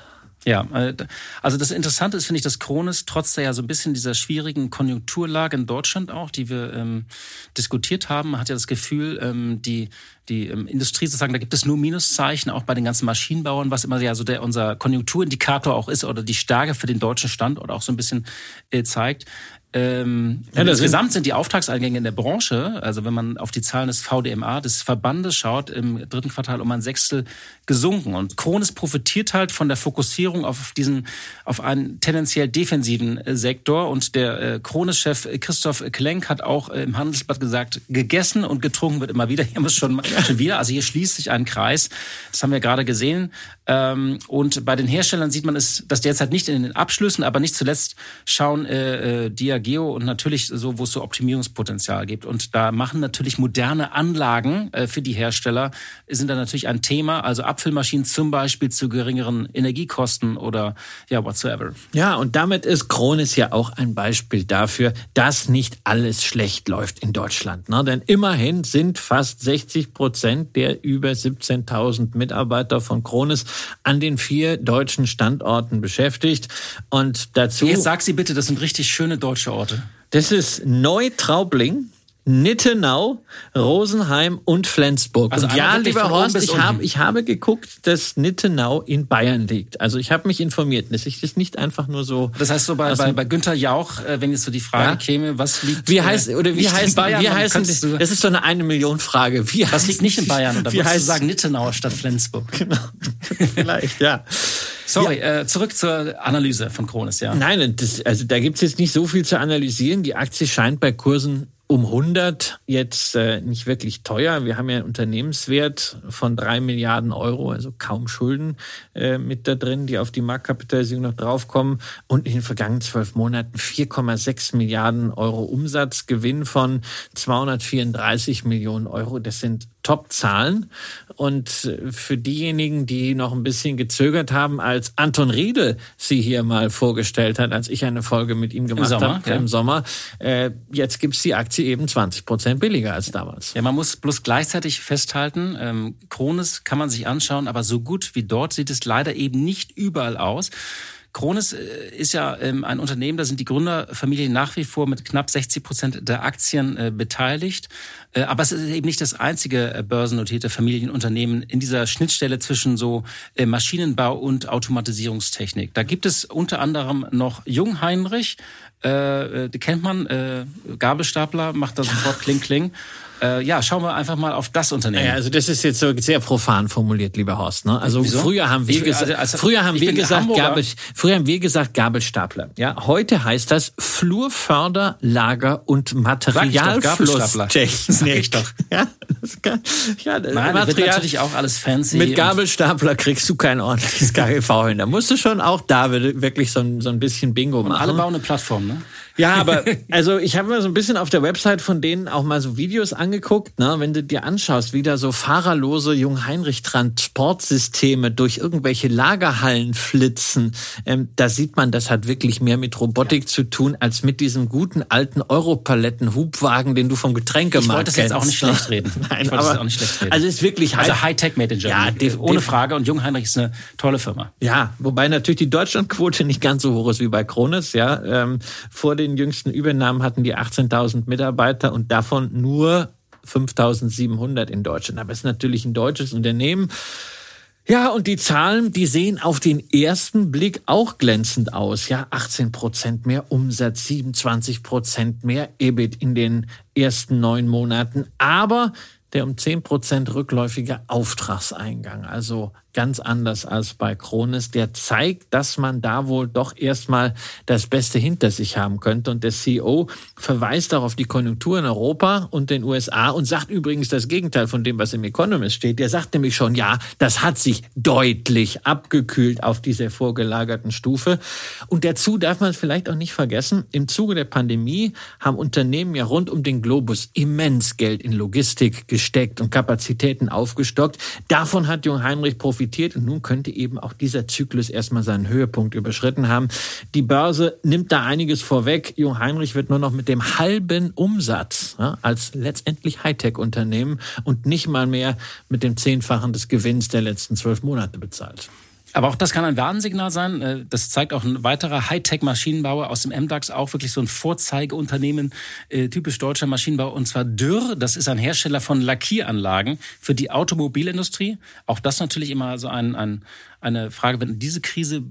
Ja, äh, also das Interessante ist, finde ich, dass Krones trotz der ja so ein bisschen dieser schwierigen Konjunkturlage in Deutschland auch, die wir ähm, diskutiert haben, hat ja das Gefühl, ähm, die die ähm, Industrie sozusagen, da gibt es nur Minuszeichen, auch bei den ganzen Maschinenbauern, was immer ja so der unser Konjunkturindikator auch ist oder die Stärke für den deutschen Standort auch so ein bisschen äh, zeigt. Ähm, ja, insgesamt sind die Auftragseingänge in der Branche, also wenn man auf die Zahlen des VDMA, des Verbandes schaut, im dritten Quartal um ein Sechstel gesunken. Und Krones profitiert halt von der Fokussierung auf diesen, auf einen tendenziell defensiven äh, Sektor. Und der äh, Krones-Chef Christoph Klenk hat auch äh, im Handelsblatt gesagt, gegessen und getrunken wird immer wieder. Hier muss schon, schon wieder. Also hier schließt sich ein Kreis. Das haben wir gerade gesehen. Ähm, und bei den Herstellern sieht man es, dass derzeit nicht in den Abschlüssen, aber nicht zuletzt schauen äh, äh die Geo und natürlich so, wo es so Optimierungspotenzial gibt. Und da machen natürlich moderne Anlagen äh, für die Hersteller, sind da natürlich ein Thema. Also Apfelmaschinen zum Beispiel zu geringeren Energiekosten oder ja, whatsoever. Ja, und damit ist Kronis ja auch ein Beispiel dafür, dass nicht alles schlecht läuft in Deutschland. Ne? Denn immerhin sind fast 60 Prozent der über 17.000 Mitarbeiter von Kronis an den vier deutschen Standorten beschäftigt. Und dazu. Jetzt sag sie bitte, das sind richtig schöne deutsche Orte? Das ist Neutraubling. Nittenau, Rosenheim und Flensburg. Also und ja, lieber Horst, ich habe, ich habe geguckt, dass Nittenau in Bayern liegt. Also ich habe mich informiert, das nicht einfach nur so. Das heißt so bei, bei, bei Günther Jauch, äh, wenn jetzt so die Frage ja? käme, was liegt Wie heißt oder wie heißt Bayern? Wie heißen, das ist so eine eine Million Frage. Wie was liegt nicht in Bayern? Oder wie heißt du sagen Nittenau statt Flensburg? Genau. Vielleicht, ja. Sorry, ja. äh, zurück zur Analyse von Kronis, ja. Nein, das, also da gibt's jetzt nicht so viel zu analysieren. Die Aktie scheint bei Kursen um 100 jetzt äh, nicht wirklich teuer. Wir haben ja einen Unternehmenswert von drei Milliarden Euro, also kaum Schulden äh, mit da drin, die auf die Marktkapitalisierung noch draufkommen. Und in den vergangenen zwölf Monaten 4,6 Milliarden Euro Umsatzgewinn von 234 Millionen Euro. Das sind Top-Zahlen. Und für diejenigen, die noch ein bisschen gezögert haben, als Anton Riedel sie hier mal vorgestellt hat, als ich eine Folge mit ihm gemacht habe ja. im Sommer, äh, jetzt gibt's die Aktie eben 20 Prozent billiger als damals. Ja, man muss bloß gleichzeitig festhalten, ähm, Krones kann man sich anschauen, aber so gut wie dort sieht es leider eben nicht überall aus. Krones äh, ist ja ähm, ein Unternehmen, da sind die Gründerfamilien nach wie vor mit knapp 60 Prozent der Aktien äh, beteiligt. Äh, aber es ist eben nicht das einzige äh, börsennotierte Familienunternehmen in dieser Schnittstelle zwischen so äh, Maschinenbau und Automatisierungstechnik. Da gibt es unter anderem noch Jungheinrich, äh, die kennt man, äh, Gabelstapler, macht da sofort Kling Kling. Äh, ja, schauen wir einfach mal auf das Unternehmen. Ja, also das ist jetzt so sehr profan formuliert, lieber Horst. Ne? Also Wieso? früher haben wir ich, gesagt, also, also, früher haben wir gesagt, Gabel, früher haben wir gesagt Gabelstapler. Ja, heute heißt das Flurförder, Lager und Materialflusstechnik. Ich doch. Ja, das kann, ja, das Nein, Material, wird natürlich auch alles fancy. Mit Gabelstapler kriegst du kein ordentliches KGV hin. Da musst du schon auch da wirklich so ein, so ein bisschen Bingo machen. Und alle bauen eine Plattform, ne? Ja, aber also ich habe mir so ein bisschen auf der Website von denen auch mal so Videos angeguckt, ne, wenn du dir anschaust, wie da so fahrerlose Jungheinrich-Transportsysteme durch irgendwelche Lagerhallen flitzen, ähm, da sieht man, das hat wirklich mehr mit Robotik ja. zu tun, als mit diesem guten alten Europaletten-Hubwagen, den du vom Getränkemarkt kennst. Ich wollte das jetzt auch nicht schlecht reden. Nein, ich wollte aber, das auch nicht schlecht reden. Also ist wirklich High Also Hightech Made in Germany. Ja, ohne Frage. Und Jungheinrich ist eine tolle Firma. Ja, wobei natürlich die Deutschlandquote nicht ganz so hoch ist wie bei Krones, ja. Ähm, vor den den jüngsten Übernahmen hatten die 18.000 Mitarbeiter und davon nur 5.700 in Deutschland. Aber es ist natürlich ein deutsches Unternehmen. Ja, und die Zahlen, die sehen auf den ersten Blick auch glänzend aus. Ja, 18 Prozent mehr Umsatz, 27 Prozent mehr EBIT in den ersten neun Monaten. Aber der um 10 Prozent rückläufige Auftragseingang, also ganz anders als bei Krones. Der zeigt, dass man da wohl doch erstmal das Beste hinter sich haben könnte. Und der CEO verweist auch auf die Konjunktur in Europa und den USA und sagt übrigens das Gegenteil von dem, was im Economist steht. Der sagt nämlich schon, ja, das hat sich deutlich abgekühlt auf dieser vorgelagerten Stufe. Und dazu darf man es vielleicht auch nicht vergessen, im Zuge der Pandemie haben Unternehmen ja rund um den Globus immens Geld in Logistik gesteckt und Kapazitäten aufgestockt. Davon hat Jung Heinrich profitiert profitiert und nun könnte eben auch dieser Zyklus erstmal seinen Höhepunkt überschritten haben. Die Börse nimmt da einiges vorweg. Jung Heinrich wird nur noch mit dem halben Umsatz ja, als letztendlich Hightech-Unternehmen und nicht mal mehr mit dem Zehnfachen des Gewinns der letzten zwölf Monate bezahlt. Aber auch das kann ein Warnsignal sein. Äh, das zeigt auch ein weiterer Hightech-Maschinenbauer aus dem MDAX, auch wirklich so ein Vorzeigeunternehmen, äh, typisch deutscher Maschinenbau, und zwar Dürr. Das ist ein Hersteller von Lackieranlagen für die Automobilindustrie. Auch das natürlich immer so ein, ein, eine Frage, wenn diese Krise, äh,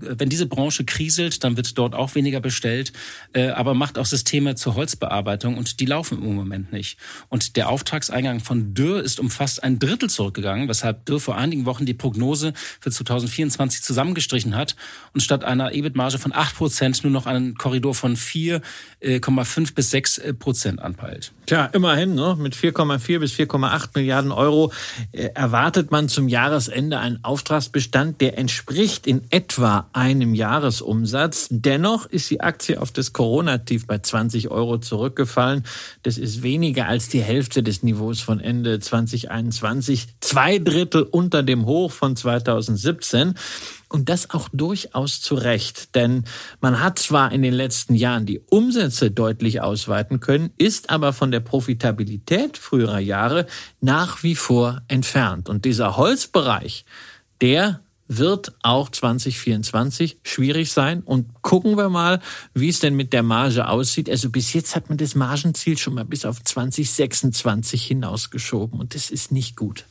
wenn diese Branche kriselt, dann wird dort auch weniger bestellt, äh, aber macht auch Systeme zur Holzbearbeitung und die laufen im Moment nicht. Und der Auftragseingang von Dürr ist um fast ein Drittel zurückgegangen, weshalb Dürr vor einigen Wochen die Prognose für 2024 zusammengestrichen hat und statt einer EBIT-Marge von 8 Prozent nur noch einen Korridor von 4,5 äh, bis 6 Prozent anpeilt. Tja, immerhin, ne? mit 4,4 bis 4,8 Milliarden Euro erwartet man zum Jahresende einen Auftragsbestand Stand, der entspricht in etwa einem Jahresumsatz. Dennoch ist die Aktie auf das Corona-Tief bei 20 Euro zurückgefallen. Das ist weniger als die Hälfte des Niveaus von Ende 2021. Zwei Drittel unter dem Hoch von 2017. Und das auch durchaus zu Recht, denn man hat zwar in den letzten Jahren die Umsätze deutlich ausweiten können, ist aber von der Profitabilität früherer Jahre nach wie vor entfernt. Und dieser Holzbereich, der wird auch 2024 schwierig sein. Und gucken wir mal, wie es denn mit der Marge aussieht. Also bis jetzt hat man das Margenziel schon mal bis auf 2026 hinausgeschoben und das ist nicht gut.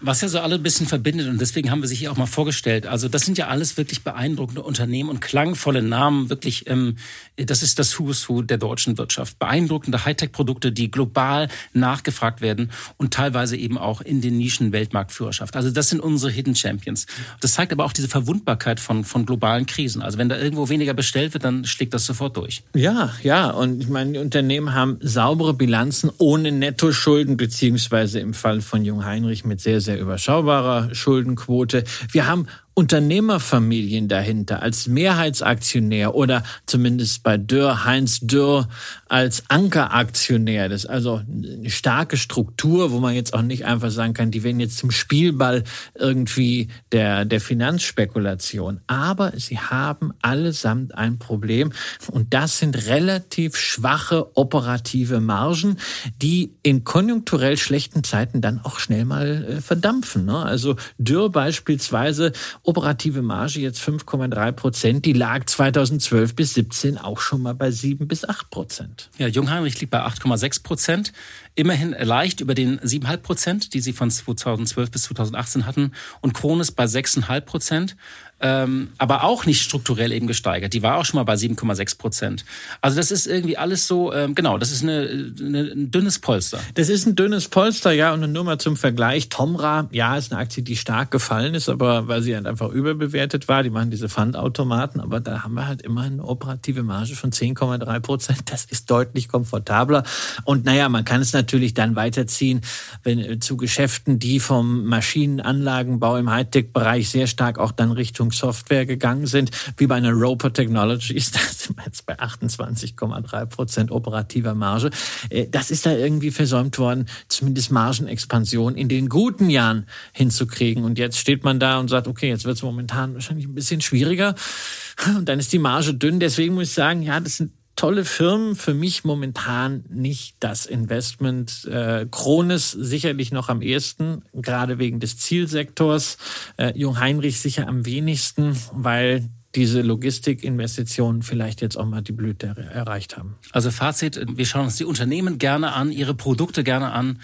Was ja so alle ein bisschen verbindet und deswegen haben wir sich hier auch mal vorgestellt. Also das sind ja alles wirklich beeindruckende Unternehmen und klangvolle Namen. Wirklich, ähm, das ist das Who's Who der deutschen Wirtschaft. Beeindruckende Hightech-Produkte, die global nachgefragt werden und teilweise eben auch in den Nischen Weltmarktführerschaft. Also das sind unsere Hidden Champions. Das zeigt aber auch diese Verwundbarkeit von, von globalen Krisen. Also wenn da irgendwo weniger bestellt wird, dann schlägt das sofort durch. Ja, ja. Und ich meine, die Unternehmen haben saubere Bilanzen ohne Nettoschulden, beziehungsweise im Fall von Jung Heinrich mit sehr, sehr sehr überschaubarer Schuldenquote. Wir haben Unternehmerfamilien dahinter als Mehrheitsaktionär oder zumindest bei Dürr, Heinz Dürr als Ankeraktionär. Das ist also eine starke Struktur, wo man jetzt auch nicht einfach sagen kann, die werden jetzt zum Spielball irgendwie der, der Finanzspekulation. Aber sie haben allesamt ein Problem und das sind relativ schwache operative Margen, die in konjunkturell schlechten Zeiten dann auch schnell mal äh, verdampfen. Ne? Also Dürr beispielsweise operative Marge jetzt 5,3 Prozent. Die lag 2012 bis 17 auch schon mal bei 7 bis 8 Prozent. Ja, Jungheinrich liegt bei 8,6 Prozent. Immerhin leicht über den 7,5 Prozent, die sie von 2012 bis 2018 hatten. Und Krones bei 6,5 Prozent ähm, aber auch nicht strukturell eben gesteigert. Die war auch schon mal bei 7,6 Prozent. Also das ist irgendwie alles so, ähm, genau, das ist eine, eine, ein dünnes Polster. Das ist ein dünnes Polster, ja, und nur mal zum Vergleich. Tomra, ja, ist eine Aktie, die stark gefallen ist, aber weil sie halt einfach überbewertet war. Die machen diese Pfandautomaten, aber da haben wir halt immer eine operative Marge von 10,3 Prozent. Das ist deutlich komfortabler. Und naja, man kann es natürlich dann weiterziehen, wenn äh, zu Geschäften, die vom Maschinenanlagenbau im Hightech-Bereich sehr stark auch dann Richtung Software gegangen sind, wie bei einer Roper Technologies, da sind wir jetzt bei 28,3 Prozent operativer Marge. Äh, das ist da irgendwie versäumt worden, zumindest Margenexpansion in den guten Jahren hinzukriegen. Und jetzt steht man da und sagt, okay, jetzt wird es momentan wahrscheinlich ein bisschen schwieriger. Und dann ist die Marge dünn. Deswegen muss ich sagen, ja, das sind tolle Firmen, für mich momentan nicht das Investment. Äh, Krones sicherlich noch am ehesten, gerade wegen des Zielsektors. Äh, Jung Heinrich sicher am wenigsten, weil diese Logistikinvestitionen vielleicht jetzt auch mal die Blüte erreicht haben. Also Fazit, wir schauen uns die Unternehmen gerne an, ihre Produkte gerne an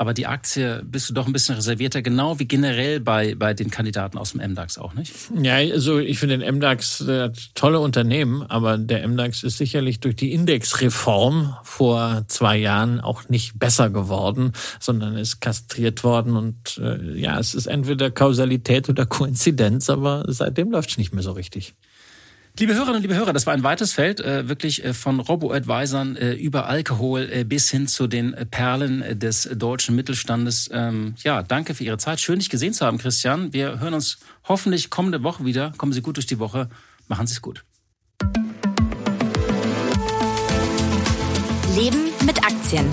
aber die Aktie bist du doch ein bisschen reservierter, genau wie generell bei, bei den Kandidaten aus dem MDAX auch, nicht? Ja, also ich finde den MDAX äh, tolle Unternehmen, aber der MDAX ist sicherlich durch die Indexreform vor zwei Jahren auch nicht besser geworden, sondern ist kastriert worden und äh, ja, es ist entweder Kausalität oder Koinzidenz, aber seitdem läuft es nicht mehr so richtig. Liebe Hörerinnen und liebe Hörer, das war ein weites Feld, äh, wirklich äh, von Robo-Advisern äh, über Alkohol bis hin zu den Perlen des deutschen Mittelstandes. Ähm, ja, danke für Ihre Zeit. Schön, dich gesehen zu haben, Christian. Wir hören uns hoffentlich kommende Woche wieder. Kommen Sie gut durch die Woche. Machen Sie es gut. Leben mit Aktien.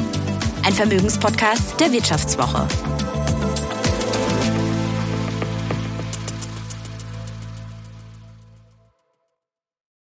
Ein Vermögenspodcast der Wirtschaftswoche.